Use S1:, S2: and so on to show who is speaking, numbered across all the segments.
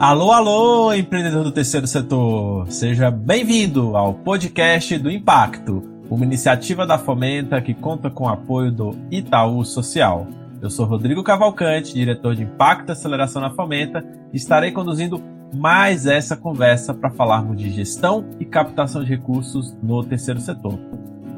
S1: Alô, alô, empreendedor do terceiro setor! Seja bem-vindo ao podcast do Impacto, uma iniciativa da Fomenta que conta com o apoio do Itaú Social. Eu sou Rodrigo Cavalcante, diretor de Impacto e Aceleração na Fomenta, e estarei conduzindo mais essa conversa para falarmos de gestão e captação de recursos no terceiro setor.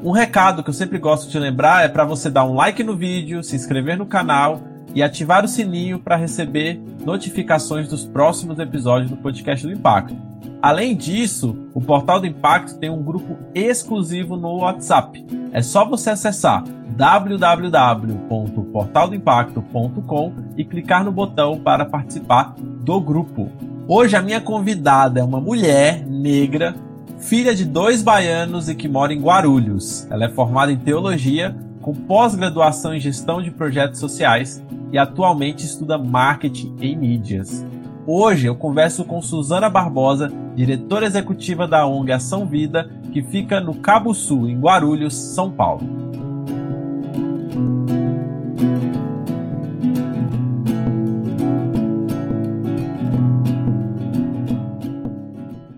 S1: Um recado que eu sempre gosto de lembrar é para você dar um like no vídeo, se inscrever no canal e ativar o sininho para receber notificações dos próximos episódios do podcast do Impacto. Além disso, o Portal do Impacto tem um grupo exclusivo no WhatsApp. É só você acessar www.portaldoimpacto.com e clicar no botão para participar do grupo. Hoje a minha convidada é uma mulher negra, filha de dois baianos e que mora em Guarulhos. Ela é formada em teologia, com pós-graduação em gestão de projetos sociais e atualmente estuda marketing em mídias. Hoje eu converso com Suzana Barbosa, diretora executiva da ONG Ação Vida, que fica no Cabo Sul, em Guarulhos, São Paulo.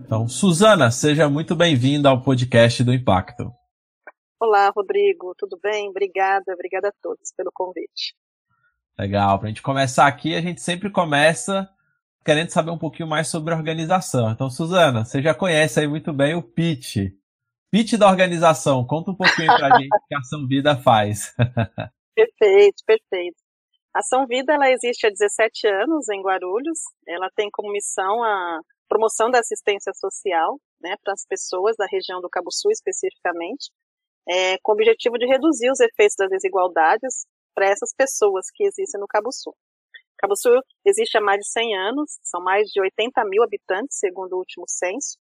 S1: Então, Suzana, seja muito bem-vinda ao podcast do Impacto.
S2: Olá, Rodrigo, tudo bem? Obrigada, obrigada a todos pelo convite.
S1: Legal. Para a gente começar aqui, a gente sempre começa querendo saber um pouquinho mais sobre a organização. Então, Suzana, você já conhece aí muito bem o pitch. Pitch da organização. Conta um pouquinho para a gente o que a Ação Vida faz.
S2: perfeito, perfeito. A Ação Vida ela existe há 17 anos em Guarulhos. Ela tem como missão a promoção da assistência social né, para as pessoas da região do Cabo Sul especificamente, é, com o objetivo de reduzir os efeitos das desigualdades para essas pessoas que existem no Cabo Sul. Cabo Sul existe há mais de 100 anos, são mais de 80 mil habitantes, segundo o último censo.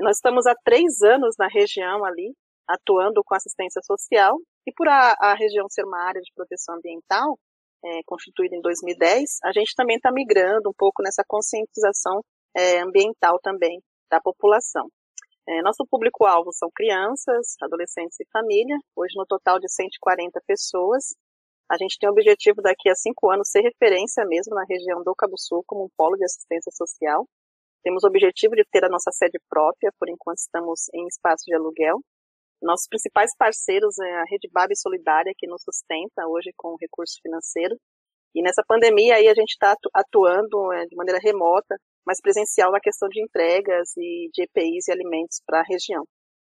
S2: E nós estamos há três anos na região ali, atuando com assistência social, e por a, a região ser uma área de proteção ambiental, é, constituída em 2010, a gente também está migrando um pouco nessa conscientização é, ambiental também da população. É, nosso público-alvo são crianças, adolescentes e família, hoje no total de 140 pessoas, a gente tem o objetivo daqui a cinco anos ser referência mesmo na região do Cabo Sul como um polo de assistência social. Temos o objetivo de ter a nossa sede própria, por enquanto estamos em espaço de aluguel. Nossos principais parceiros é a Rede Bab Solidária, que nos sustenta hoje com recurso financeiro. E nessa pandemia aí a gente está atuando é, de maneira remota, mas presencial na questão de entregas e de EPIs e alimentos para a região.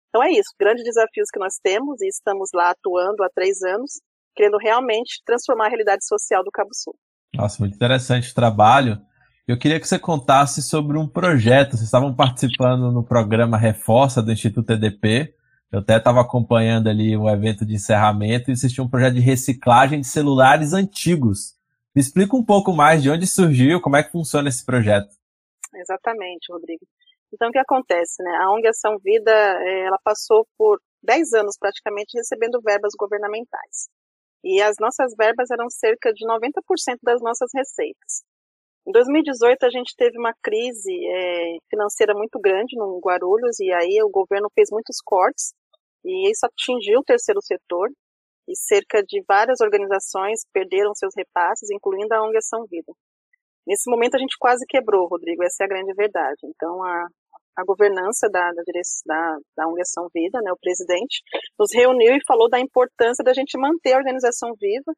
S2: Então é isso, grandes desafios que nós temos e estamos lá atuando há três anos querendo realmente transformar a realidade social do Cabo Sul.
S1: Nossa, muito interessante o trabalho. Eu queria que você contasse sobre um projeto. Vocês estavam participando no programa Reforça do Instituto EDP. Eu até estava acompanhando ali o evento de encerramento e existia um projeto de reciclagem de celulares antigos. Me explica um pouco mais de onde surgiu, como é que funciona esse projeto.
S2: Exatamente, Rodrigo. Então, o que acontece, né? A ONG Ação Vida, eh, ela passou por 10 anos praticamente recebendo verbas governamentais e as nossas verbas eram cerca de 90% das nossas receitas. Em 2018, a gente teve uma crise é, financeira muito grande no Guarulhos, e aí o governo fez muitos cortes, e isso atingiu o terceiro setor, e cerca de várias organizações perderam seus repasses, incluindo a ONG Ação Vida. Nesse momento, a gente quase quebrou, Rodrigo, essa é a grande verdade. Então, a, a governança da, da, da, da Organização Vida, né, o presidente, nos reuniu e falou da importância da gente manter a organização viva.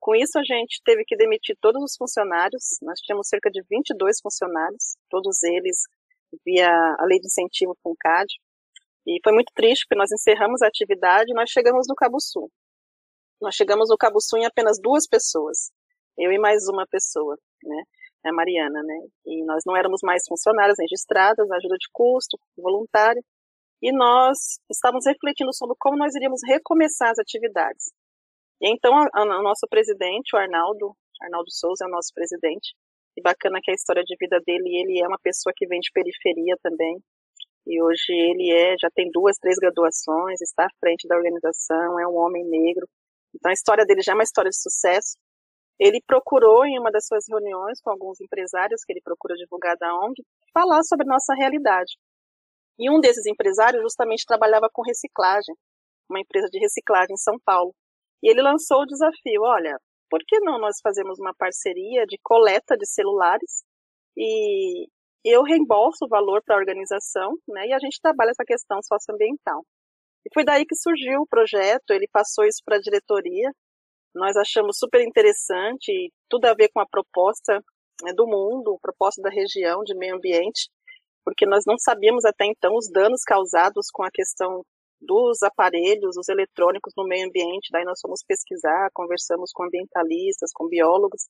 S2: Com isso, a gente teve que demitir todos os funcionários, nós tínhamos cerca de 22 funcionários, todos eles via a lei de incentivo FUNCAD, e foi muito triste, porque nós encerramos a atividade e nós chegamos no Cabo Sul. Nós chegamos no Cabo Sul em apenas duas pessoas, eu e mais uma pessoa, né? A Mariana, né? E nós não éramos mais funcionárias registradas, ajuda de custo, voluntária, e nós estávamos refletindo sobre como nós iríamos recomeçar as atividades. E então o nosso presidente, o Arnaldo, Arnaldo Souza é o nosso presidente, e bacana que a história de vida dele, ele é uma pessoa que vem de periferia também, e hoje ele é, já tem duas, três graduações, está à frente da organização, é um homem negro, então a história dele já é uma história de sucesso, ele procurou, em uma das suas reuniões com alguns empresários que ele procura divulgar da ONG, falar sobre nossa realidade. E um desses empresários justamente trabalhava com reciclagem, uma empresa de reciclagem em São Paulo. E ele lançou o desafio: olha, por que não nós fazemos uma parceria de coleta de celulares e eu reembolso o valor para a organização, né, e a gente trabalha essa questão socioambiental. E foi daí que surgiu o projeto, ele passou isso para a diretoria, nós achamos super interessante, tudo a ver com a proposta né, do mundo, proposta da região de meio ambiente, porque nós não sabíamos até então os danos causados com a questão dos aparelhos, os eletrônicos no meio ambiente. Daí nós fomos pesquisar, conversamos com ambientalistas, com biólogos,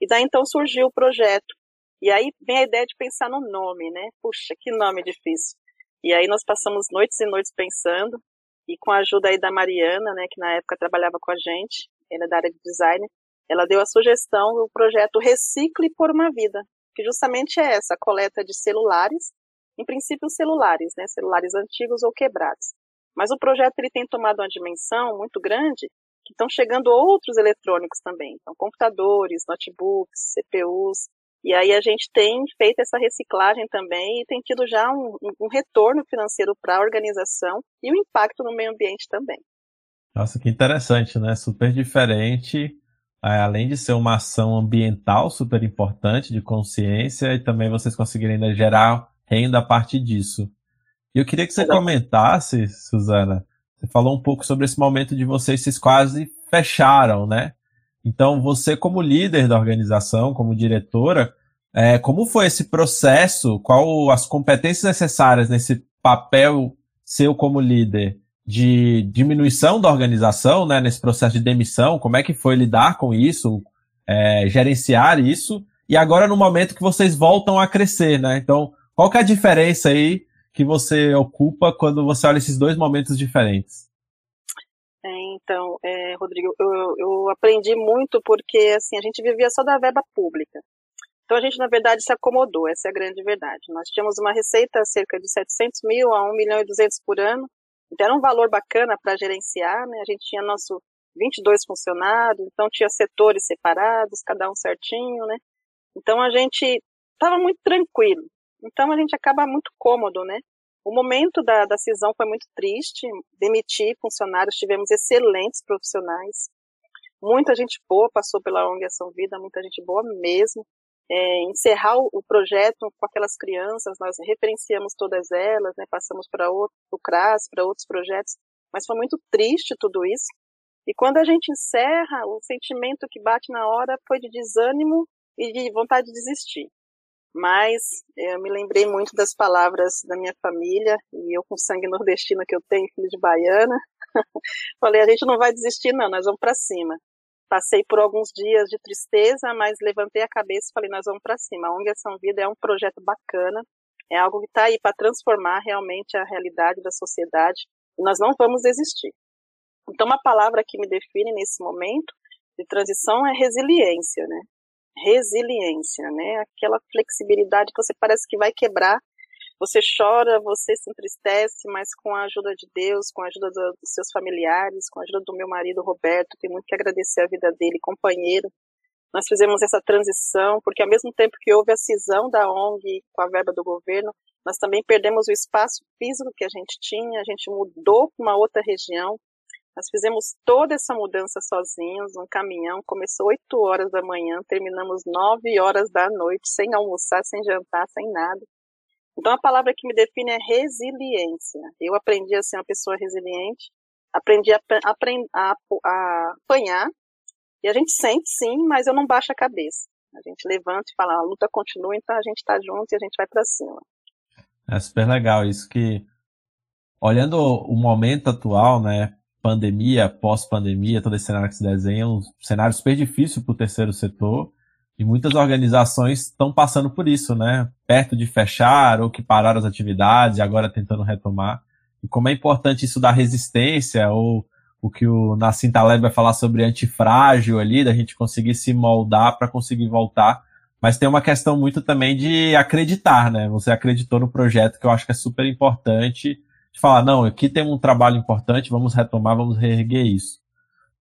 S2: e daí então surgiu o projeto. E aí vem a ideia de pensar no nome, né? Puxa, que nome difícil. E aí nós passamos noites e noites pensando, e com a ajuda aí da Mariana, né, que na época trabalhava com a gente, ela é da área de design, ela deu a sugestão do projeto Recicle por uma Vida, que justamente é essa, coleta de celulares, em princípio celulares, né, celulares antigos ou quebrados. Mas o projeto ele tem tomado uma dimensão muito grande, que estão chegando outros eletrônicos também, então computadores, notebooks, CPUs, e aí a gente tem feito essa reciclagem também e tem tido já um, um retorno financeiro para a organização e o um impacto no meio ambiente também.
S1: Nossa, que interessante, né? Super diferente. É, além de ser uma ação ambiental super importante, de consciência, e também vocês conseguirem ainda gerar renda a partir disso. E eu queria que você comentasse, Suzana, você falou um pouco sobre esse momento de vocês se quase fecharam, né? Então, você como líder da organização, como diretora, é, como foi esse processo? Qual as competências necessárias nesse papel seu como líder de diminuição da organização, né, nesse processo de demissão? Como é que foi lidar com isso, é, gerenciar isso? E agora no momento que vocês voltam a crescer, né? Então, qual que é a diferença aí que você ocupa quando você olha esses dois momentos diferentes?
S2: É, então, é, Rodrigo, eu, eu aprendi muito porque assim a gente vivia só da verba pública. Então a gente, na verdade, se acomodou, essa é a grande verdade. Nós tínhamos uma receita cerca de 700 mil a 1 milhão e 200 por ano, então era um valor bacana para gerenciar, né? A gente tinha nosso 22 funcionários, então tinha setores separados, cada um certinho, né? Então a gente estava muito tranquilo. Então a gente acaba muito cômodo, né? O momento da, da cisão foi muito triste, demitir funcionários, tivemos excelentes profissionais, muita gente boa passou pela ONG Ação Vida, muita gente boa mesmo. É, encerrar o, projeto com aquelas crianças, nós referenciamos todas elas, né, passamos para outro, CRAS, para outros projetos, mas foi muito triste tudo isso. E quando a gente encerra, o sentimento que bate na hora foi de desânimo e de vontade de desistir. Mas eu me lembrei muito das palavras da minha família, e eu com sangue nordestino que eu tenho, filho de baiana, falei, a gente não vai desistir não, nós vamos para cima. Passei por alguns dias de tristeza, mas levantei a cabeça e falei, nós vamos para cima. A ONG Ação Vida é um projeto bacana, é algo que está aí para transformar realmente a realidade da sociedade, e nós não vamos desistir. Então, uma palavra que me define nesse momento de transição é resiliência, né? resiliência, né? Aquela flexibilidade que você parece que vai quebrar. Você chora, você se entristece, mas com a ajuda de Deus, com a ajuda do, dos seus familiares, com a ajuda do meu marido Roberto, tenho muito que agradecer a vida dele, companheiro. Nós fizemos essa transição, porque ao mesmo tempo que houve a cisão da ONG com a verba do governo, nós também perdemos o espaço físico que a gente tinha, a gente mudou para uma outra região, nós fizemos toda essa mudança sozinhos, um caminhão, começou 8 horas da manhã, terminamos 9 horas da noite, sem almoçar, sem jantar, sem nada. Então a palavra que me define é resiliência. Eu aprendi a ser uma pessoa resiliente, aprendi a, a, a, a apanhar, e a gente sente sim, mas eu não baixo a cabeça. A gente levanta e fala, a luta continua, então a gente está junto e a gente vai para cima.
S1: É super legal isso que, olhando o momento atual, né, pandemia, pós-pandemia, todo esse cenário que se desenha, um cenário super difícil para o terceiro setor. E muitas organizações estão passando por isso, né? Perto de fechar ou que pararam as atividades e agora tentando retomar. E como é importante isso da resistência, ou o que o Nassim Taleb vai falar sobre antifrágil ali, da gente conseguir se moldar para conseguir voltar. Mas tem uma questão muito também de acreditar, né? Você acreditou no projeto, que eu acho que é super importante de falar, não, aqui tem um trabalho importante, vamos retomar, vamos reerguer isso.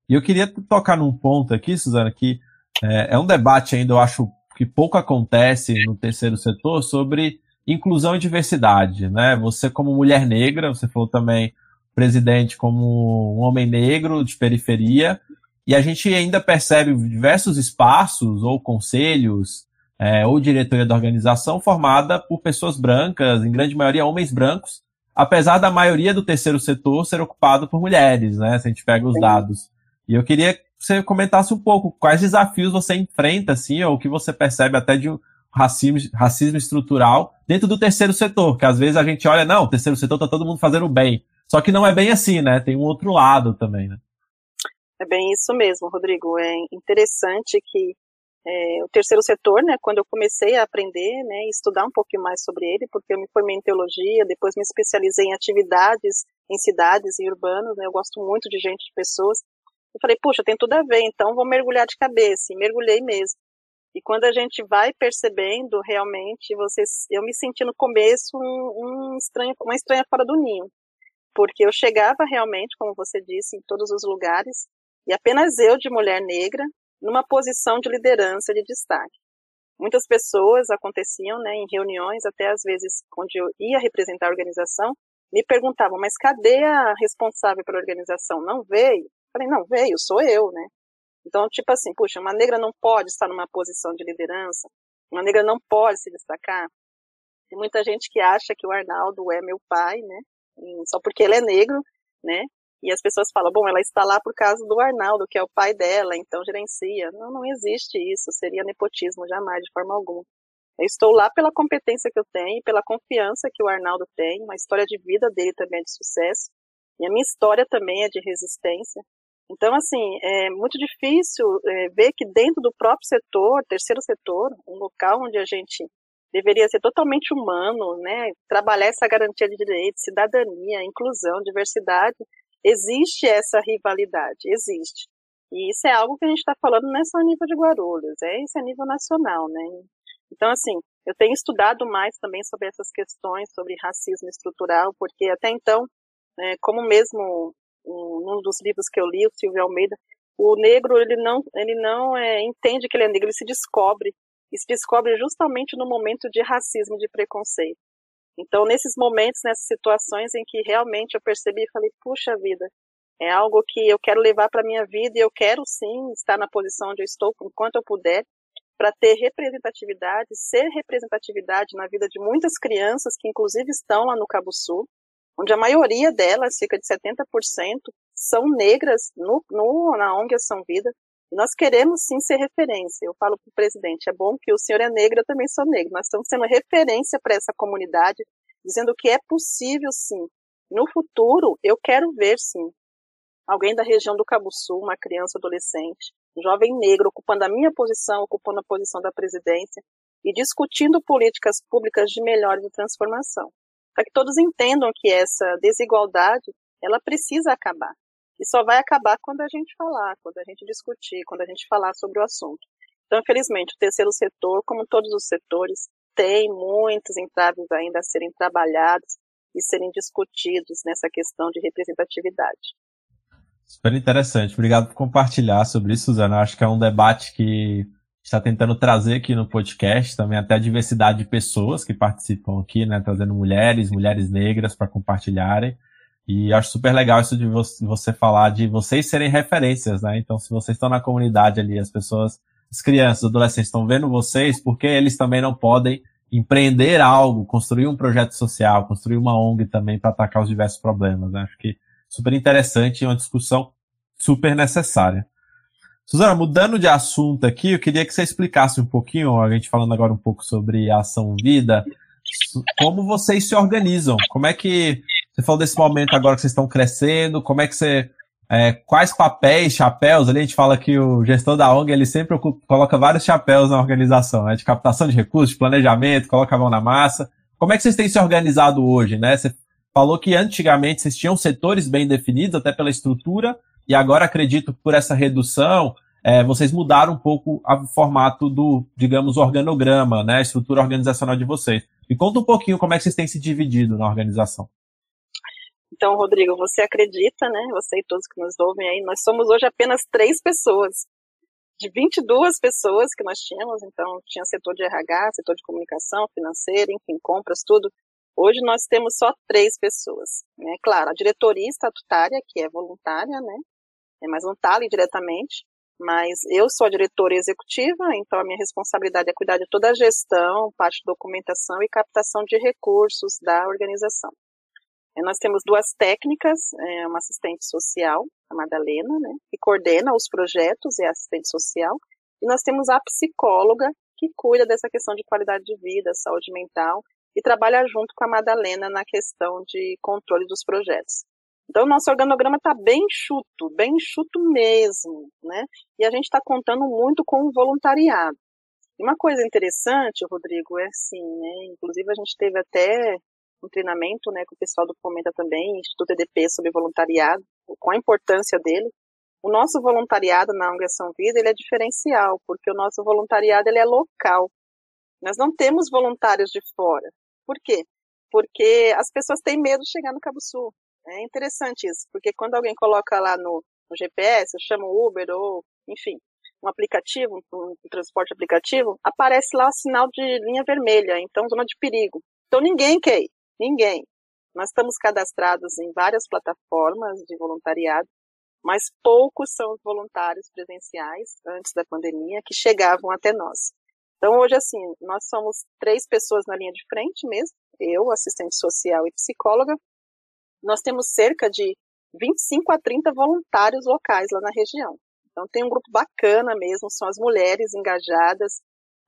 S1: E eu queria tocar num ponto aqui, Suzana, que é, é um debate ainda, eu acho que pouco acontece no terceiro setor sobre inclusão e diversidade, né? Você como mulher negra, você falou também presidente como um homem negro de periferia, e a gente ainda percebe diversos espaços ou conselhos é, ou diretoria da organização formada por pessoas brancas, em grande maioria homens brancos, apesar da maioria do terceiro setor ser ocupado por mulheres, né? Se a gente pega os dados. E eu queria que você comentasse um pouco quais desafios você enfrenta, assim, ou o que você percebe até de racismo, racismo estrutural dentro do terceiro setor, que às vezes a gente olha, não, o terceiro setor tá todo mundo fazendo bem. Só que não é bem assim, né? Tem um outro lado também, né?
S2: É bem isso mesmo, Rodrigo. É interessante que é, o terceiro setor, né, quando eu comecei a aprender, né, estudar um pouquinho mais sobre ele, porque eu me formei em teologia, depois me especializei em atividades em cidades e urbanos, né, eu gosto muito de gente, de pessoas. Eu falei, puxa, tem tudo a ver, então vou mergulhar de cabeça, e mergulhei mesmo. E quando a gente vai percebendo, realmente, vocês, eu me senti no começo um, um estranho, uma estranha fora do ninho, porque eu chegava realmente, como você disse, em todos os lugares, e apenas eu, de mulher negra, numa posição de liderança, de destaque. Muitas pessoas aconteciam, né, em reuniões, até às vezes, onde eu ia representar a organização, me perguntavam, mas cadê a responsável pela organização? Não veio? Falei, não, veio, sou eu, né? Então, tipo assim, puxa, uma negra não pode estar numa posição de liderança, uma negra não pode se destacar. Tem muita gente que acha que o Arnaldo é meu pai, né? Só porque ele é negro, né? E as pessoas falam, bom, ela está lá por causa do Arnaldo, que é o pai dela, então gerencia. Não, não existe isso, seria nepotismo, jamais, de forma alguma. Eu estou lá pela competência que eu tenho, pela confiança que o Arnaldo tem, uma história de vida dele também é de sucesso, e a minha história também é de resistência. Então, assim, é muito difícil é, ver que dentro do próprio setor, terceiro setor, um local onde a gente deveria ser totalmente humano, né, trabalhar essa garantia de direitos, cidadania, inclusão, diversidade, existe essa rivalidade, existe. E isso é algo que a gente está falando não é só a nível de Guarulhos, é isso a nível nacional, né? Então, assim, eu tenho estudado mais também sobre essas questões, sobre racismo estrutural, porque até então, né, como mesmo um, num dos livros que eu li, o Silvio Almeida, o negro ele não ele não é, entende que ele é negro, ele se descobre e se descobre justamente no momento de racismo, de preconceito. Então, nesses momentos, nessas situações em que realmente eu percebi e falei, puxa vida, é algo que eu quero levar para minha vida e eu quero sim estar na posição onde eu estou, enquanto eu puder, para ter representatividade, ser representatividade na vida de muitas crianças que inclusive estão lá no Cabo Sul, onde a maioria delas, cerca de 70%, são negras no, no, na ONG Ação Vida, nós queremos sim ser referência. Eu falo para o presidente, é bom que o senhor é negro, eu também sou negro. Nós estamos sendo referência para essa comunidade, dizendo que é possível sim. No futuro, eu quero ver sim alguém da região do Cabo Sul, uma criança, adolescente, um jovem negro, ocupando a minha posição, ocupando a posição da presidência e discutindo políticas públicas de melhora e transformação. Para que todos entendam que essa desigualdade, ela precisa acabar. E só vai acabar quando a gente falar, quando a gente discutir, quando a gente falar sobre o assunto. Então, infelizmente, o terceiro setor, como todos os setores, tem muitos entraves ainda a serem trabalhados e serem discutidos nessa questão de representatividade.
S1: Super interessante. Obrigado por compartilhar sobre isso, Suzana. Acho que é um debate que está tentando trazer aqui no podcast também até a diversidade de pessoas que participam aqui, né? Trazendo mulheres, mulheres negras para compartilharem. E acho super legal isso de você falar de vocês serem referências, né? Então, se vocês estão na comunidade ali, as pessoas, as crianças, os adolescentes estão vendo vocês, porque eles também não podem empreender algo, construir um projeto social, construir uma ONG também para atacar os diversos problemas. Né? Acho que super interessante e uma discussão super necessária. Suzana, mudando de assunto aqui, eu queria que você explicasse um pouquinho, a gente falando agora um pouco sobre a ação vida, como vocês se organizam, como é que você falou desse momento agora que vocês estão crescendo, como é que você. É, quais papéis, chapéus, ali a gente fala que o gestor da ONG ele sempre ocupa, coloca vários chapéus na organização, né? De captação de recursos, de planejamento, coloca a mão na massa. Como é que vocês têm se organizado hoje, né? Você falou que antigamente vocês tinham setores bem definidos, até pela estrutura, e agora acredito que por essa redução, é, vocês mudaram um pouco o formato do, digamos, organograma, né? A estrutura organizacional de vocês. Me conta um pouquinho como é que vocês têm se dividido na organização.
S2: Então, Rodrigo, você acredita, né? Você e todos que nos ouvem aí, nós somos hoje apenas três pessoas. De 22 pessoas que nós tínhamos, então tinha setor de RH, setor de comunicação, financeira, enfim, compras, tudo. Hoje nós temos só três pessoas. Né? Claro, a diretoria estatutária, que é voluntária, né? É, mas não está ali diretamente. Mas eu sou a diretora executiva, então a minha responsabilidade é cuidar de toda a gestão, parte de documentação e captação de recursos da organização. E nós temos duas técnicas, é, uma assistente social, a Madalena, né, que coordena os projetos, é assistente social, e nós temos a psicóloga, que cuida dessa questão de qualidade de vida, saúde mental, e trabalha junto com a Madalena na questão de controle dos projetos. Então, o nosso organograma está bem enxuto, bem enxuto mesmo, né? E a gente está contando muito com o voluntariado. E uma coisa interessante, Rodrigo, é assim, né? Inclusive, a gente teve até um treinamento, né, com o pessoal do Fomenta também, Instituto EDP, sobre voluntariado, com a importância dele. O nosso voluntariado na ONG Ação Vida, ele é diferencial, porque o nosso voluntariado, ele é local. Nós não temos voluntários de fora. Por quê? Porque as pessoas têm medo de chegar no Cabo Sul. É interessante isso, porque quando alguém coloca lá no, no GPS, chama o Uber ou, enfim, um aplicativo, um, um transporte aplicativo, aparece lá o sinal de linha vermelha, então zona de perigo. Então ninguém quer ir, ninguém. Nós estamos cadastrados em várias plataformas de voluntariado, mas poucos são os voluntários presenciais antes da pandemia que chegavam até nós. Então hoje assim, nós somos três pessoas na linha de frente mesmo, eu, assistente social e psicóloga, nós temos cerca de 25 a 30 voluntários locais lá na região. Então tem um grupo bacana mesmo, são as mulheres engajadas.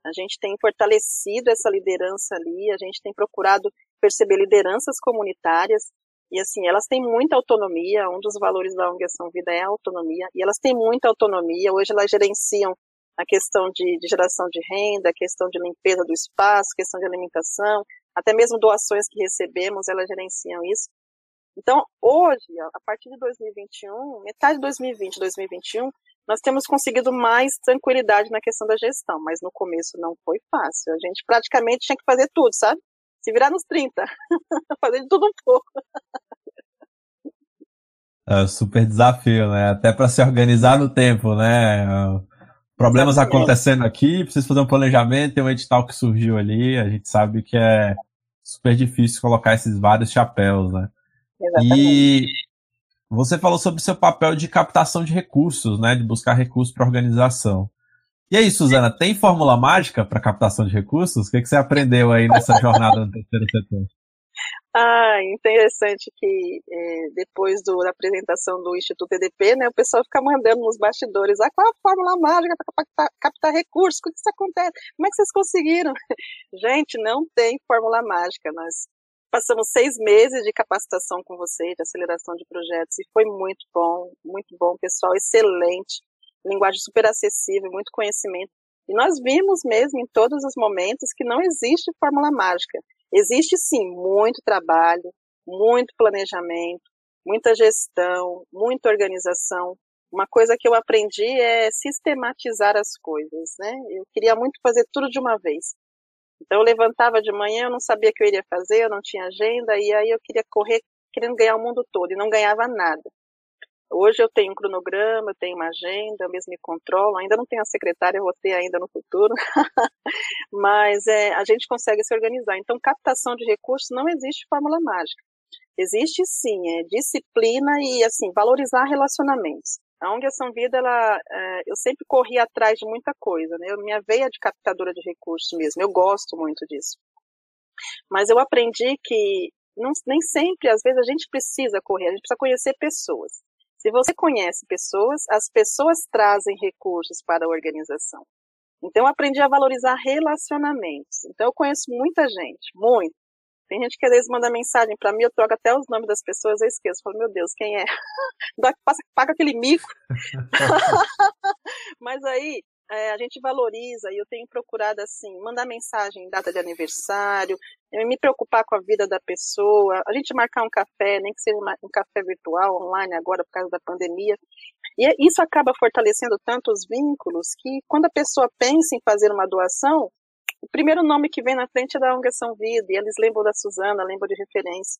S2: A gente tem fortalecido essa liderança ali, a gente tem procurado perceber lideranças comunitárias e assim, elas têm muita autonomia, um dos valores da ONG Ação Vida é a autonomia, e elas têm muita autonomia, hoje elas gerenciam a questão de, de geração de renda, a questão de limpeza do espaço, questão de alimentação, até mesmo doações que recebemos, elas gerenciam isso. Então, hoje, a partir de 2021, metade de 2020 2021, nós temos conseguido mais tranquilidade na questão da gestão, mas no começo não foi fácil. A gente praticamente tinha que fazer tudo, sabe? Se virar nos 30, fazer de tudo um pouco.
S1: É super desafio, né? Até para se organizar no tempo, né? Problemas Exatamente. acontecendo aqui, precisa fazer um planejamento, tem um edital que surgiu ali, a gente sabe que é super difícil colocar esses vários chapéus, né? Exatamente. E você falou sobre o seu papel de captação de recursos, né? De buscar recursos para a organização. E aí, Suzana, tem fórmula mágica para captação de recursos? O que, que você aprendeu aí nessa jornada no terceiro setor?
S2: Ah, interessante que é, depois do, da apresentação do Instituto EDP, né, o pessoal fica mandando nos bastidores, ah, qual a fórmula mágica para captar, captar, recursos? O que isso acontece? Como é que vocês conseguiram? Gente, não tem fórmula mágica. Nós Passamos seis meses de capacitação com você, de aceleração de projetos, e foi muito bom, muito bom, pessoal, excelente, linguagem super acessível, muito conhecimento. E nós vimos mesmo em todos os momentos que não existe fórmula mágica. Existe sim muito trabalho, muito planejamento, muita gestão, muita organização. Uma coisa que eu aprendi é sistematizar as coisas, né? Eu queria muito fazer tudo de uma vez. Então eu levantava de manhã, eu não sabia o que eu iria fazer, eu não tinha agenda, e aí eu queria correr querendo ganhar o mundo todo, e não ganhava nada. Hoje eu tenho um cronograma, eu tenho uma agenda, eu mesmo me controlo, ainda não tenho a secretária, vou ter ainda no futuro, mas é, a gente consegue se organizar. Então, captação de recursos não existe fórmula mágica. Existe sim, é disciplina e assim, valorizar relacionamentos. A ONG Ação Vida, ela, é, eu sempre corri atrás de muita coisa, né? Eu, minha veia de captadora de recursos mesmo, eu gosto muito disso. Mas eu aprendi que não, nem sempre, às vezes, a gente precisa correr, a gente precisa conhecer pessoas. Se você conhece pessoas, as pessoas trazem recursos para a organização. Então, eu aprendi a valorizar relacionamentos. Então, eu conheço muita gente, muito. Tem gente que às vezes manda mensagem para mim, eu troco até os nomes das pessoas, eu esqueço. Eu falo, meu Deus, quem é? Paga aquele mico. Mas aí é, a gente valoriza e eu tenho procurado assim, mandar mensagem em data de aniversário, me preocupar com a vida da pessoa, a gente marcar um café, nem que seja um café virtual, online agora por causa da pandemia. E é, isso acaba fortalecendo tanto os vínculos que quando a pessoa pensa em fazer uma doação, o primeiro nome que vem na frente é da ONG São Vida, e eles lembram da Suzana, lembram de referência.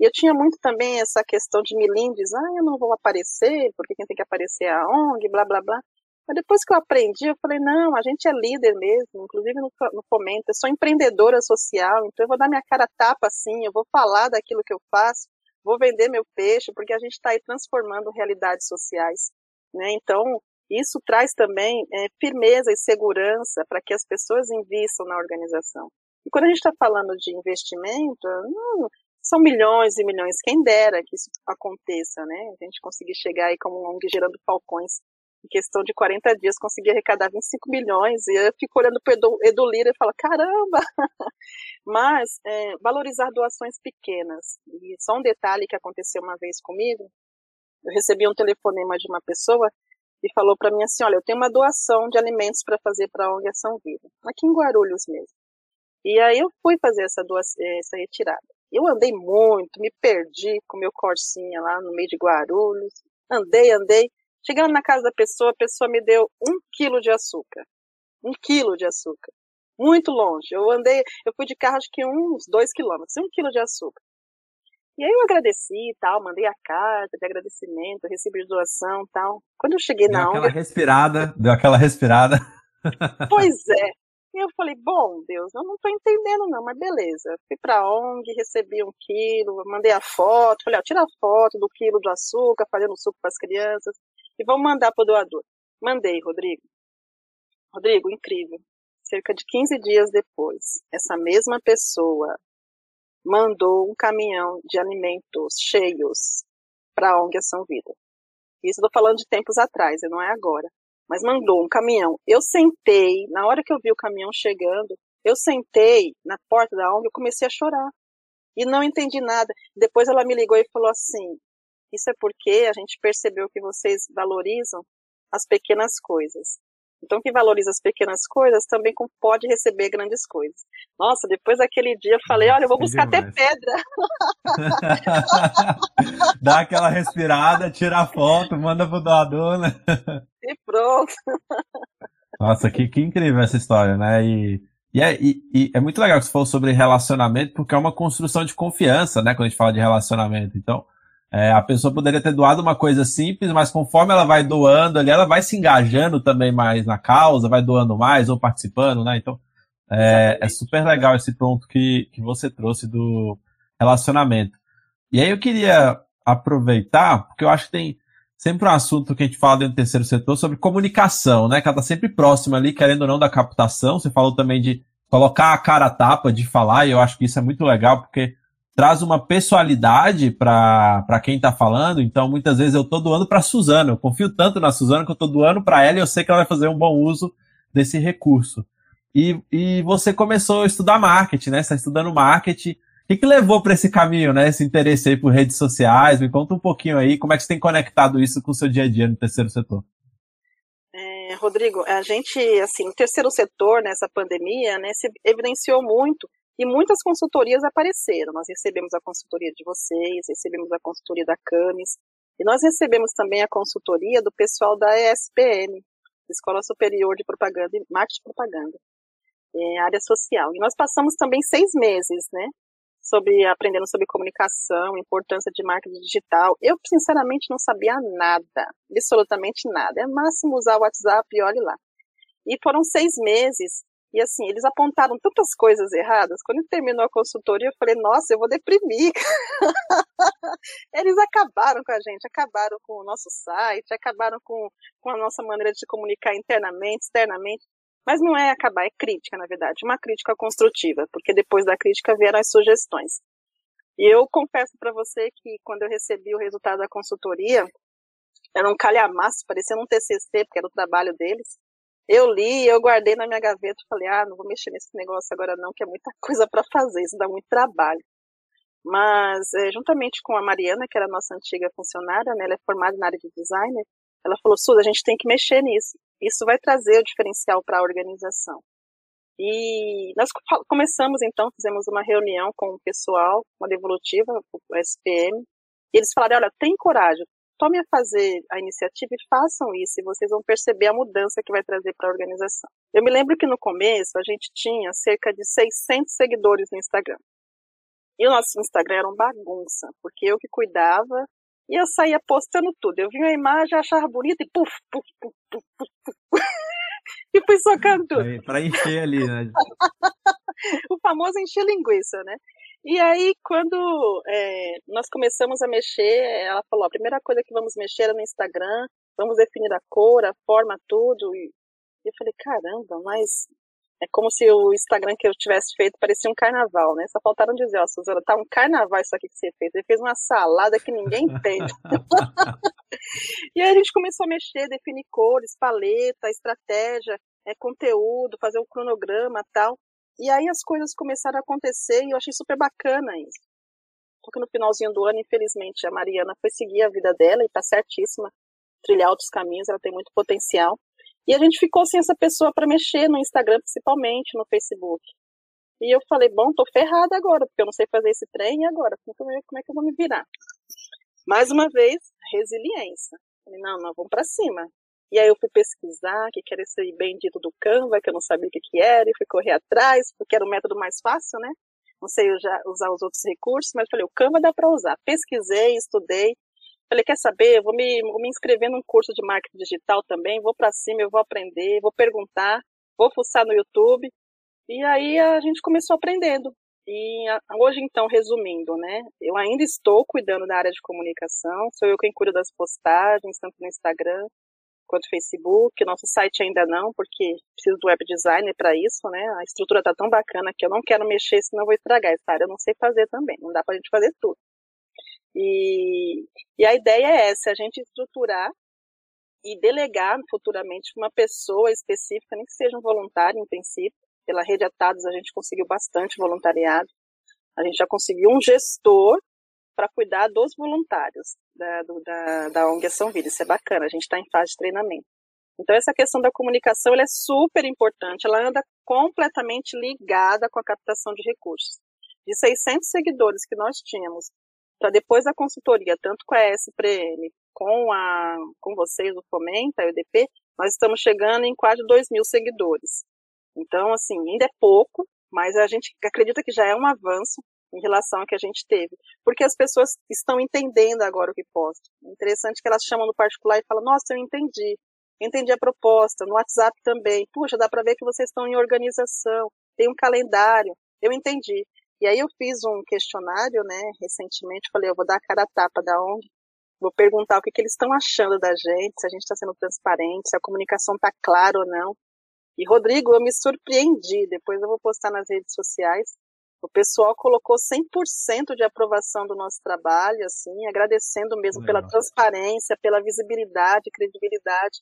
S2: E eu tinha muito também essa questão de milindes, ah, eu não vou aparecer, porque quem tem que aparecer é a ONG, blá, blá, blá. Mas depois que eu aprendi, eu falei, não, a gente é líder mesmo, inclusive no, no Fomento, eu sou empreendedora social, então eu vou dar minha cara tapa assim, eu vou falar daquilo que eu faço, vou vender meu peixe, porque a gente está aí transformando realidades sociais. Né? Então, Isso traz também é, firmeza e segurança para que as pessoas invistam na organização. E quando a gente está falando de investimento, não, são milhões e milhões, quem dera que isso aconteça, né? A gente conseguir chegar aí como um ONG gerando falcões em questão de 40 dias, conseguir arrecadar 25 milhões, e eu fico olhando para o Edu Lira e falo, caramba! Mas, é, valorizar doações pequenas. E só um detalhe que aconteceu uma vez comigo, eu recebi um telefonema de uma pessoa e falou para mim assim, olha, eu tenho uma doação de alimentos para fazer para a ONG Ação Vida, aqui em Guarulhos mesmo. E aí eu fui fazer essa, doação, essa retirada. Eu andei muito, me perdi com meu corsinha lá no meio de Guarulhos, andei, andei, chegando na casa da pessoa, a pessoa me deu um quilo de açúcar, um quilo de açúcar, muito longe. Eu andei, eu fui de carro acho que uns dois quilômetros, um quilo de açúcar. E aí eu agradeci e tal, mandei a carta de agradecimento, recebi doação e tal. Quando eu cheguei
S1: deu
S2: na
S1: ONG... Deu aquela respirada, deu aquela respirada.
S2: Pois é. E eu falei, bom, Deus, eu não tô entendendo não, mas beleza. Fui pra ONG, recebi um quilo, mandei a foto, falei, ó, tira a foto do quilo de açúcar, fazendo suco para as crianças, e vamos mandar pro doador. Mandei, Rodrigo. Rodrigo, incrível. Cerca de 15 dias depois, essa mesma pessoa mandou um caminhão de alimentos cheios para a ONG Ação Vida. Isso estou falando de tempos atrás, não é agora. Mas mandou um caminhão. Eu sentei, na hora que eu vi o caminhão chegando, eu sentei na porta da ONG e comecei a chorar. E não entendi nada. Depois ela me ligou e falou assim: Isso é porque a gente percebeu que vocês valorizam as pequenas coisas. Então, quem valoriza as pequenas coisas também pode receber grandes coisas. Nossa, depois daquele dia eu falei, olha, eu vou buscar até pedra.
S1: Dá aquela respirada, tira a foto, manda pro doador, né?
S2: E pronto.
S1: Nossa, que, que incrível essa história, né? E, e, é, e, e é muito legal que você falou sobre relacionamento, porque é uma construção de confiança, né? Quando a gente fala de relacionamento. Então, é, a pessoa poderia ter doado uma coisa simples, mas conforme ela vai doando ali, ela vai se engajando também mais na causa, vai doando mais ou participando, né? Então, é, é super legal esse ponto que, que você trouxe do relacionamento. E aí eu queria aproveitar, porque eu acho que tem sempre um assunto que a gente fala dentro do terceiro setor sobre comunicação, né? Que ela está sempre próxima ali, querendo ou não, da captação. Você falou também de colocar a cara a tapa, de falar, e eu acho que isso é muito legal, porque traz uma pessoalidade para quem está falando. Então, muitas vezes eu estou doando para Suzana. Eu confio tanto na Suzana que eu estou doando para ela e eu sei que ela vai fazer um bom uso desse recurso. E, e você começou a estudar marketing, né? Você está estudando marketing. O que, que levou para esse caminho, né? Esse interesse aí por redes sociais? Me conta um pouquinho aí como é que você tem conectado isso com o seu dia a dia no terceiro setor.
S2: É, Rodrigo, a gente, assim, no terceiro setor, nessa pandemia, né, se evidenciou muito e muitas consultorias apareceram. Nós recebemos a consultoria de vocês, recebemos a consultoria da CAMES, e nós recebemos também a consultoria do pessoal da ESPM, Escola Superior de Propaganda e Marketing Propaganda, é, área social. E nós passamos também seis meses, né, sobre aprendendo sobre comunicação, importância de marketing digital. Eu, sinceramente, não sabia nada, absolutamente nada. É máximo usar o WhatsApp e olhe lá. E foram seis meses e assim, eles apontaram tantas coisas erradas. Quando terminou a consultoria, eu falei, nossa, eu vou deprimir. eles acabaram com a gente, acabaram com o nosso site, acabaram com, com a nossa maneira de comunicar internamente, externamente. Mas não é acabar, é crítica, na verdade, uma crítica construtiva, porque depois da crítica vieram as sugestões. E eu confesso para você que quando eu recebi o resultado da consultoria, era um calhamaço, parecia um TCC, porque era o trabalho deles. Eu li, eu guardei na minha gaveta falei, ah, não vou mexer nesse negócio agora não, que é muita coisa para fazer, isso dá muito trabalho. Mas, é, juntamente com a Mariana, que era nossa antiga funcionária, né, ela é formada na área de designer, ela falou, Suda, a gente tem que mexer nisso. Isso vai trazer o diferencial para a organização. E nós começamos, então, fizemos uma reunião com o pessoal, uma devolutiva, o SPM, e eles falaram, olha, tem coragem, tome a fazer a iniciativa e façam isso, e vocês vão perceber a mudança que vai trazer para a organização. Eu me lembro que no começo a gente tinha cerca de 600 seguidores no Instagram. E o nosso Instagram era uma bagunça, porque eu que cuidava e eu saía postando tudo. Eu vi uma imagem, achava bonita e puf, puf, puf, puf, puf, puf. e fui socando tudo.
S1: Para encher ali, né?
S2: o famoso encher linguiça, né? E aí, quando é, nós começamos a mexer, ela falou: a primeira coisa que vamos mexer é no Instagram, vamos definir a cor, a forma, tudo. E eu falei, caramba, mas é como se o Instagram que eu tivesse feito parecia um carnaval, né? Só faltaram dizer, ó, Suzana, tá um carnaval isso aqui que você fez. Ele fez uma salada que ninguém entende. e aí a gente começou a mexer, definir cores, paleta, estratégia, é, conteúdo, fazer um cronograma tal. E aí as coisas começaram a acontecer e eu achei super bacana isso. Porque no finalzinho do ano, infelizmente, a Mariana foi seguir a vida dela e tá certíssima, trilhar outros caminhos, ela tem muito potencial. E a gente ficou sem essa pessoa para mexer no Instagram, principalmente, no Facebook. E eu falei, bom, tô ferrada agora, porque eu não sei fazer esse trem, e agora? Como, é que eu vou me virar? Mais uma vez, resiliência. Falei, não, não, vamos para cima. E aí eu fui pesquisar que era esse bendito do Canva, que eu não sabia o que, que era, e fui correr atrás, porque era o método mais fácil, né? Não sei usar os outros recursos, mas falei, o Canva dá para usar. Pesquisei, estudei, Falei, quer saber? Eu vou me, vou me inscrever num curso de marketing digital também, vou para cima, eu vou aprender, vou perguntar, vou fuçar no YouTube. E aí a gente começou aprendendo. E hoje, então, resumindo, né? Eu ainda estou cuidando da área de comunicação, sou eu quem cuido das postagens, tanto no Instagram quanto Facebook. Nosso site ainda não, porque preciso do web designer para isso, né? A estrutura tá tão bacana que eu não quero mexer, senão vou estragar essa área. Eu não sei fazer também, não dá para a gente fazer tudo. E, e a ideia é essa, a gente estruturar e delegar futuramente uma pessoa específica, nem que seja um voluntário em princípio. Pela rede Atados a gente conseguiu bastante voluntariado. A gente já conseguiu um gestor para cuidar dos voluntários da, do, da, da ONG Ação Vida. Isso é bacana, a gente está em fase de treinamento. Então, essa questão da comunicação é super importante, ela anda completamente ligada com a captação de recursos. De 600 seguidores que nós tínhamos para depois da consultoria, tanto com a SPM, com, a, com vocês do Fomenta, a EDP, nós estamos chegando em quase 2 mil seguidores. Então, assim, ainda é pouco, mas a gente acredita que já é um avanço em relação ao que a gente teve. Porque as pessoas estão entendendo agora o que posto. É interessante que elas chamam no particular e falam, nossa, eu entendi. Entendi a proposta. No WhatsApp também. Puxa, dá para ver que vocês estão em organização. Tem um calendário. Eu entendi. E aí eu fiz um questionário, né, recentemente, falei, eu vou dar a cara a tapa da ONG, vou perguntar o que, que eles estão achando da gente, se a gente está sendo transparente, se a comunicação está clara ou não. E, Rodrigo, eu me surpreendi, depois eu vou postar nas redes sociais, o pessoal colocou 100% de aprovação do nosso trabalho, assim, agradecendo mesmo Legal. pela transparência, pela visibilidade, credibilidade.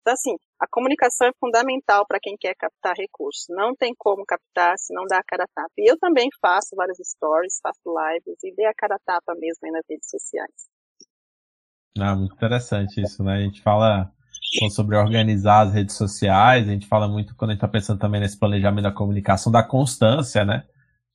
S2: Então, assim, a comunicação é fundamental para quem quer captar recursos. Não tem como captar se não dá a cara a tapa. E eu também faço várias stories, faço lives e dei a cara a tapa mesmo aí nas redes sociais.
S1: Ah, muito interessante isso, né? A gente fala sobre organizar as redes sociais, a gente fala muito quando a gente está pensando também nesse planejamento da comunicação, da constância, né?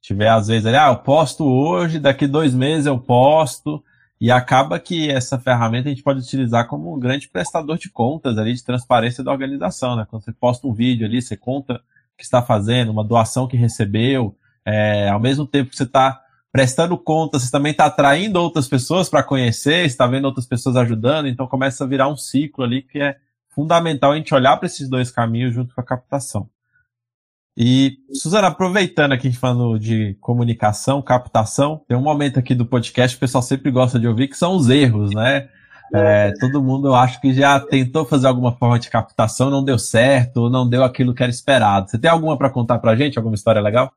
S1: Tiver às vezes ali, ah, eu posto hoje, daqui dois meses eu posto, e acaba que essa ferramenta a gente pode utilizar como um grande prestador de contas ali, de transparência da organização, né? Quando você posta um vídeo ali, você conta o que está fazendo, uma doação que recebeu, é, ao mesmo tempo que você está prestando contas, você também está atraindo outras pessoas para conhecer, está vendo outras pessoas ajudando, então começa a virar um ciclo ali que é fundamental a gente olhar para esses dois caminhos junto com a captação. E, Suzana, aproveitando aqui, falando de comunicação, captação, tem um momento aqui do podcast que o pessoal sempre gosta de ouvir, que são os erros, né? É, todo mundo, eu acho que já tentou fazer alguma forma de captação, não deu certo, não deu aquilo que era esperado. Você tem alguma para contar pra gente? Alguma história legal?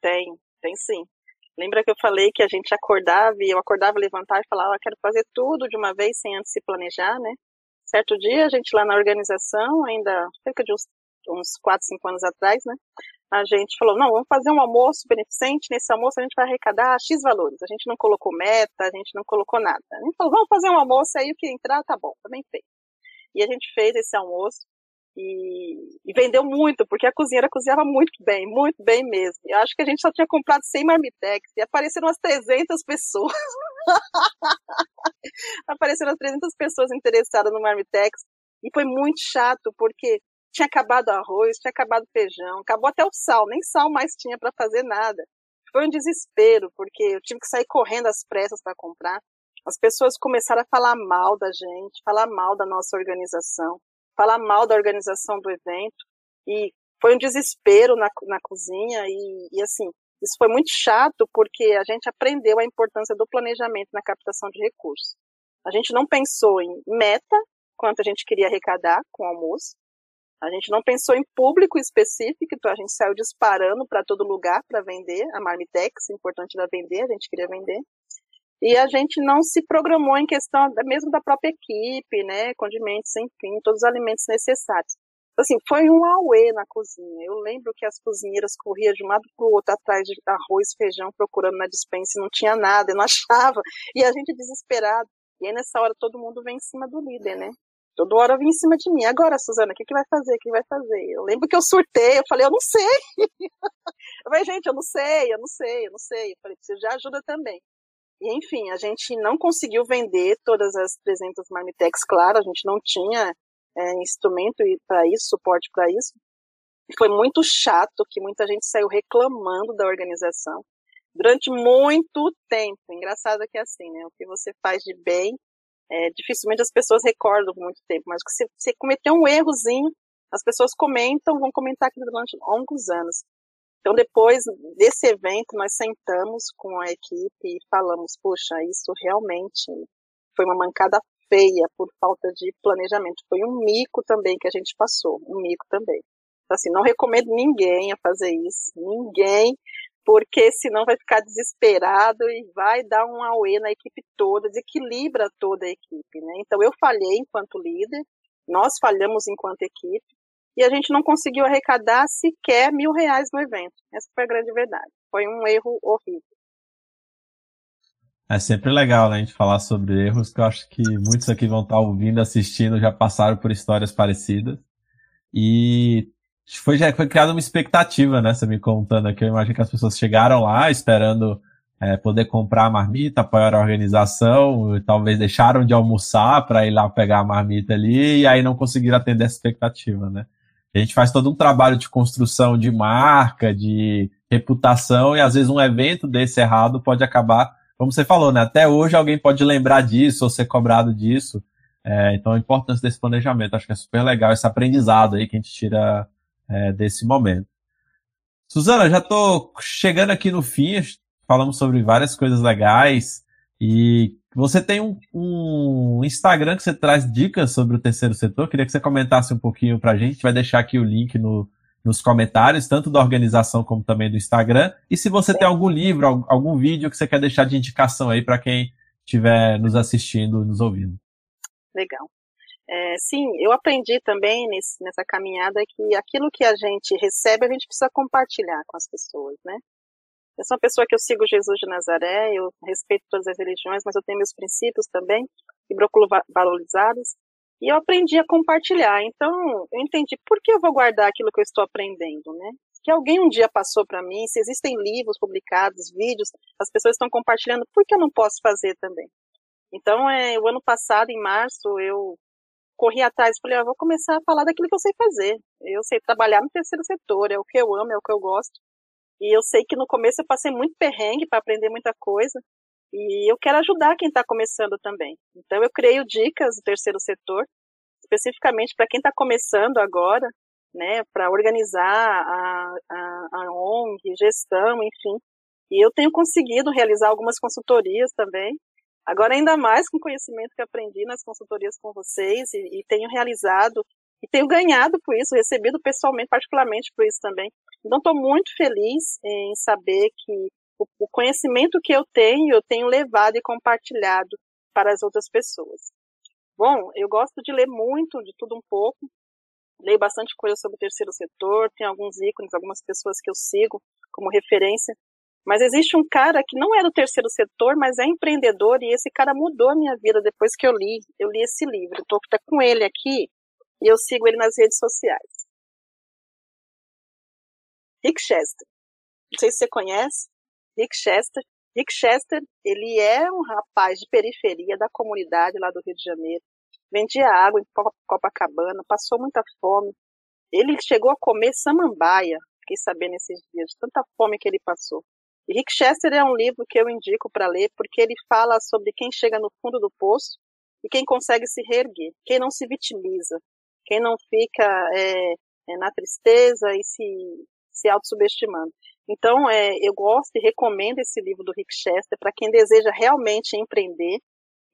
S2: Tem, tem sim. Lembra que eu falei que a gente acordava e eu acordava, levantava e falava, ah, quero fazer tudo de uma vez sem antes se planejar, né? Certo dia, a gente lá na organização, ainda cerca de uns uns 4, 5 anos atrás, né? A gente falou, não, vamos fazer um almoço beneficente, nesse almoço a gente vai arrecadar X valores. A gente não colocou meta, a gente não colocou nada. A gente falou, vamos fazer um almoço, aí o que entrar, tá bom, também fez. E a gente fez esse almoço e, e, vendeu muito, porque a cozinheira cozinhava muito bem, muito bem mesmo. Eu acho que a gente só tinha comprado 100 marmitex e apareceram umas 300 pessoas. apareceram umas 300 pessoas interessadas no marmitex e foi muito chato, porque tinha acabado arroz, tinha acabado feijão, acabou até o sal, nem sal mais tinha para fazer nada. Foi um desespero, porque eu tive que sair correndo às pressas para comprar. As pessoas começaram a falar mal da gente, falar mal da nossa organização, falar mal da organização do evento. E foi um desespero na, na cozinha. E, e assim, isso foi muito chato, porque a gente aprendeu a importância do planejamento na captação de recursos. A gente não pensou em meta, quanto a gente queria arrecadar com o almoço. A gente não pensou em público específico, então a gente saiu disparando para todo lugar para vender. A Marmitex, importante era vender, a gente queria vender. E a gente não se programou em questão mesmo da própria equipe, né, condimentos, enfim, todos os alimentos necessários. Assim, foi um auê na cozinha. Eu lembro que as cozinheiras corriam de um lado para o outro atrás de arroz, feijão, procurando na dispensa e não tinha nada, e não achava. E a gente desesperado. E aí, nessa hora, todo mundo vem em cima do líder, né? Toda hora vem em cima de mim. Agora, Suzana, o que, que vai fazer? O que vai fazer? Eu lembro que eu surtei, eu falei, eu não sei. eu falei, gente, eu não sei, eu não sei, eu não sei. Eu falei, preciso de ajuda também. E, enfim, a gente não conseguiu vender todas as 300 Marmitex, claro, a gente não tinha é, instrumento para isso, suporte para isso. Foi muito chato que muita gente saiu reclamando da organização durante muito tempo. Engraçado que é assim, né? O que você faz de bem, é, dificilmente as pessoas recordam por muito tempo, mas se você cometeu um errozinho, as pessoas comentam, vão comentar aquilo durante longos anos. Então, depois desse evento, nós sentamos com a equipe e falamos: poxa, isso realmente foi uma mancada feia por falta de planejamento. Foi um mico também que a gente passou, um mico também. Então, assim, não recomendo ninguém a fazer isso, ninguém, porque senão vai ficar desesperado e vai dar um auê na equipe toda, desequilibra toda a equipe, né? Então, eu falhei enquanto líder, nós falhamos enquanto equipe, e a gente não conseguiu arrecadar sequer mil reais no evento. Essa foi a grande verdade. Foi um erro horrível.
S1: É sempre legal, né, a gente falar sobre erros, que eu acho que muitos aqui vão estar ouvindo, assistindo, já passaram por histórias parecidas. E foi, já foi criada uma expectativa, né, você me contando aqui, eu imagino que as pessoas chegaram lá esperando é, poder comprar a marmita, apoiar a organização, talvez deixaram de almoçar para ir lá pegar a marmita ali, e aí não conseguiram atender essa expectativa, né. A gente faz todo um trabalho de construção de marca, de reputação, e às vezes um evento desse errado pode acabar, como você falou, né? Até hoje alguém pode lembrar disso ou ser cobrado disso. É, então a importância desse planejamento, acho que é super legal esse aprendizado aí que a gente tira é, desse momento. Suzana, já estou chegando aqui no fim, falamos sobre várias coisas legais e você tem um, um, Instagram que você traz dicas sobre o terceiro setor. Queria que você comentasse um pouquinho para a gente. Vai deixar aqui o link no, nos comentários, tanto da organização como também do Instagram. E se você tem algum livro, algum vídeo que você quer deixar de indicação aí para quem estiver nos assistindo, nos ouvindo.
S2: Legal. É, sim, eu aprendi também nesse, nessa caminhada que aquilo que a gente recebe, a gente precisa compartilhar com as pessoas, né? Eu sou uma pessoa que eu sigo Jesus de Nazaré, eu respeito todas as religiões, mas eu tenho meus princípios também, e procuro valorizados. E eu aprendi a compartilhar. Então, eu entendi por que eu vou guardar aquilo que eu estou aprendendo, né? Que alguém um dia passou para mim, se existem livros publicados, vídeos, as pessoas estão compartilhando, por que eu não posso fazer também? Então, é, o ano passado, em março, eu corri atrás e falei, ah, vou começar a falar daquilo que eu sei fazer. Eu sei trabalhar no terceiro setor, é o que eu amo, é o que eu gosto. E eu sei que no começo eu passei muito perrengue para aprender muita coisa. E eu quero ajudar quem está começando também. Então eu criei Dicas do Terceiro Setor, especificamente para quem está começando agora, né, para organizar a, a, a ONG, gestão, enfim. E eu tenho conseguido realizar algumas consultorias também. Agora, ainda mais com o conhecimento que aprendi nas consultorias com vocês e, e tenho realizado e tenho ganhado por isso, recebido pessoalmente, particularmente por isso também. Então, estou muito feliz em saber que o, o conhecimento que eu tenho, eu tenho levado e compartilhado para as outras pessoas. Bom, eu gosto de ler muito, de tudo um pouco. Leio bastante coisa sobre o terceiro setor, tem alguns ícones, algumas pessoas que eu sigo como referência. Mas existe um cara que não é do terceiro setor, mas é empreendedor, e esse cara mudou a minha vida depois que eu li. Eu li esse livro. Estou até com ele aqui, e eu sigo ele nas redes sociais. Rick Chester. Não sei se você conhece. Rick Chester. Rick Chester, ele é um rapaz de periferia da comunidade lá do Rio de Janeiro. Vendia água em Copacabana, passou muita fome. Ele chegou a comer samambaia, fiquei sabendo esses dias, de tanta fome que ele passou. Rick Chester é um livro que eu indico para ler, porque ele fala sobre quem chega no fundo do poço e quem consegue se reerguer, quem não se vitimiza, quem não fica é, é, na tristeza e se, se auto-subestimando. Então, é, eu gosto e recomendo esse livro do Rick Chester para quem deseja realmente empreender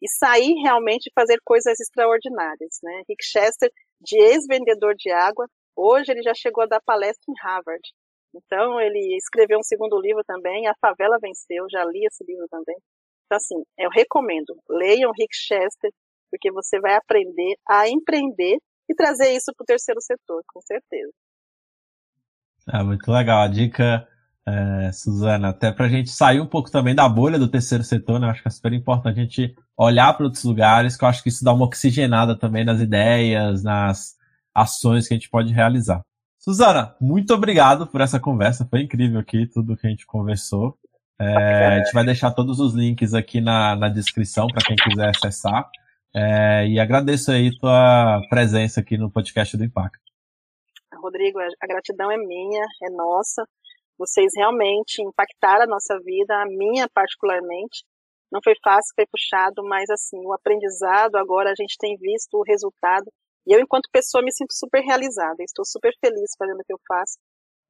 S2: e sair realmente e fazer coisas extraordinárias. Né? Rick Chester, de ex-vendedor de água, hoje ele já chegou a dar palestra em Harvard. Então, ele escreveu um segundo livro também, A Favela Venceu, já li esse livro também. Então, assim, eu recomendo, leiam Rick Chester, porque você vai aprender a empreender e trazer isso para o terceiro setor, com certeza.
S1: É muito legal. A dica é, Suzana, até para a gente sair um pouco também da bolha do terceiro setor, né? Eu acho que é super importante a gente olhar para outros lugares, que eu acho que isso dá uma oxigenada também nas ideias, nas ações que a gente pode realizar. Suzana, muito obrigado por essa conversa, foi incrível aqui tudo que a gente conversou. É, a gente vai deixar todos os links aqui na, na descrição para quem quiser acessar. É, e agradeço aí tua presença aqui no podcast do Impacto.
S2: Rodrigo, a gratidão é minha, é nossa. Vocês realmente impactaram a nossa vida, a minha particularmente. Não foi fácil, foi puxado, mas assim, o aprendizado, agora a gente tem visto o resultado. E eu, enquanto pessoa, me sinto super realizada. Estou super feliz fazendo o que eu faço.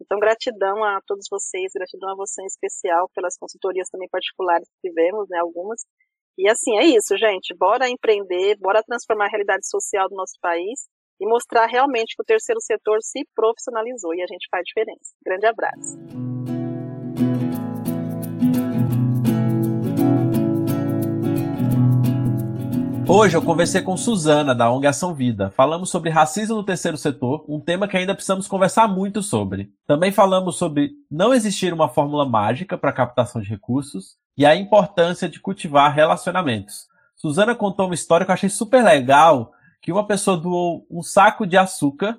S2: Então, gratidão a todos vocês, gratidão a você em especial pelas consultorias também particulares que tivemos, né, algumas. E assim, é isso, gente. Bora empreender, bora transformar a realidade social do nosso país e mostrar realmente que o terceiro setor se profissionalizou e a gente faz diferença. Grande abraço.
S1: Hoje eu conversei com Suzana, da ONG Ação Vida. Falamos sobre racismo no terceiro setor, um tema que ainda precisamos conversar muito sobre. Também falamos sobre não existir uma fórmula mágica para captação de recursos e a importância de cultivar relacionamentos. Suzana contou uma história que eu achei super legal que uma pessoa doou um saco de açúcar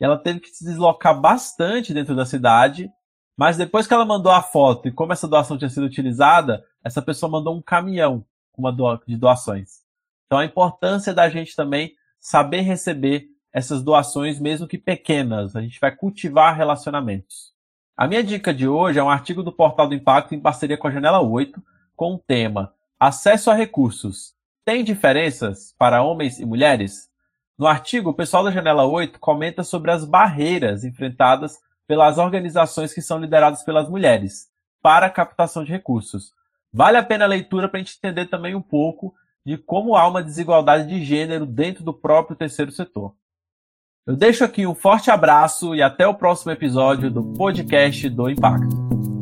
S1: e ela teve que se deslocar bastante dentro da cidade, mas depois que ela mandou a foto e como essa doação tinha sido utilizada, essa pessoa mandou um caminhão uma de doações. Então a importância da gente também saber receber essas doações, mesmo que pequenas. A gente vai cultivar relacionamentos. A minha dica de hoje é um artigo do Portal do Impacto em parceria com a Janela 8, com o tema Acesso a Recursos tem diferenças para homens e mulheres? No artigo, o pessoal da Janela 8 comenta sobre as barreiras enfrentadas pelas organizações que são lideradas pelas mulheres para a captação de recursos. Vale a pena a leitura para a gente entender também um pouco de como há uma desigualdade de gênero dentro do próprio terceiro setor. Eu deixo aqui um forte abraço e até o próximo episódio do podcast do Impacto.